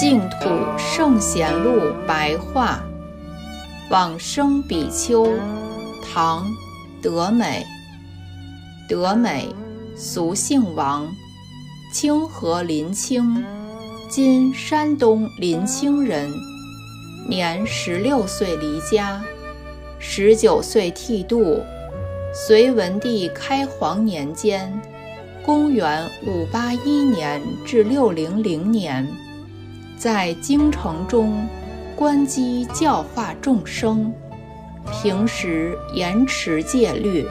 净土圣贤录白话，往生比丘，唐，德美。德美，俗姓王，清河临清（今山东临清）人。年十六岁离家，十九岁剃度。隋文帝开皇年间（公元五八一年至六零零年）。在京城中，观机教化众生，平时严持戒律，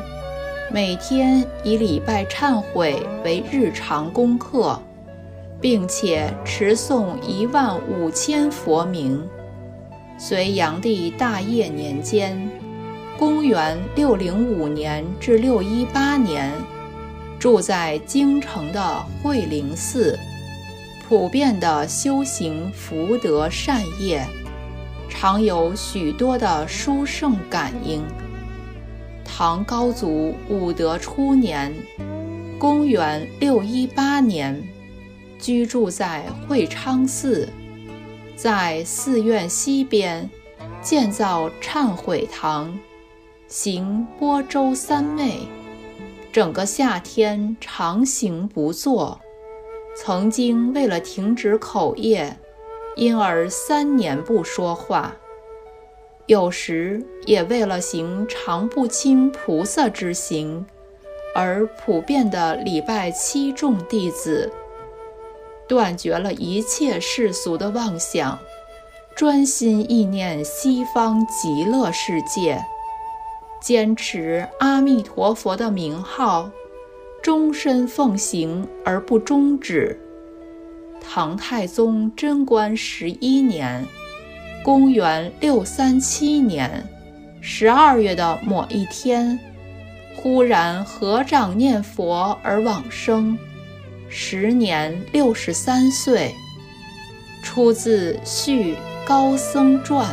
每天以礼拜忏悔为日常功课，并且持诵一万五千佛名。隋炀帝大业年间（公元六零五年至六一八年），住在京城的惠灵寺。普遍的修行福德善业，常有许多的殊胜感应。唐高祖武德初年（公元618年），居住在会昌寺，在寺院西边建造忏悔堂，行播州三昧，整个夏天常行不坐。曾经为了停止口业，因而三年不说话；有时也为了行常不清菩萨之行，而普遍的礼拜七众弟子，断绝了一切世俗的妄想，专心意念西方极乐世界，坚持阿弥陀佛的名号。终身奉行而不终止。唐太宗贞观十一年（公元637年）十二月的某一天，忽然合掌念佛而往生，时年六十三岁。出自《续高僧传》。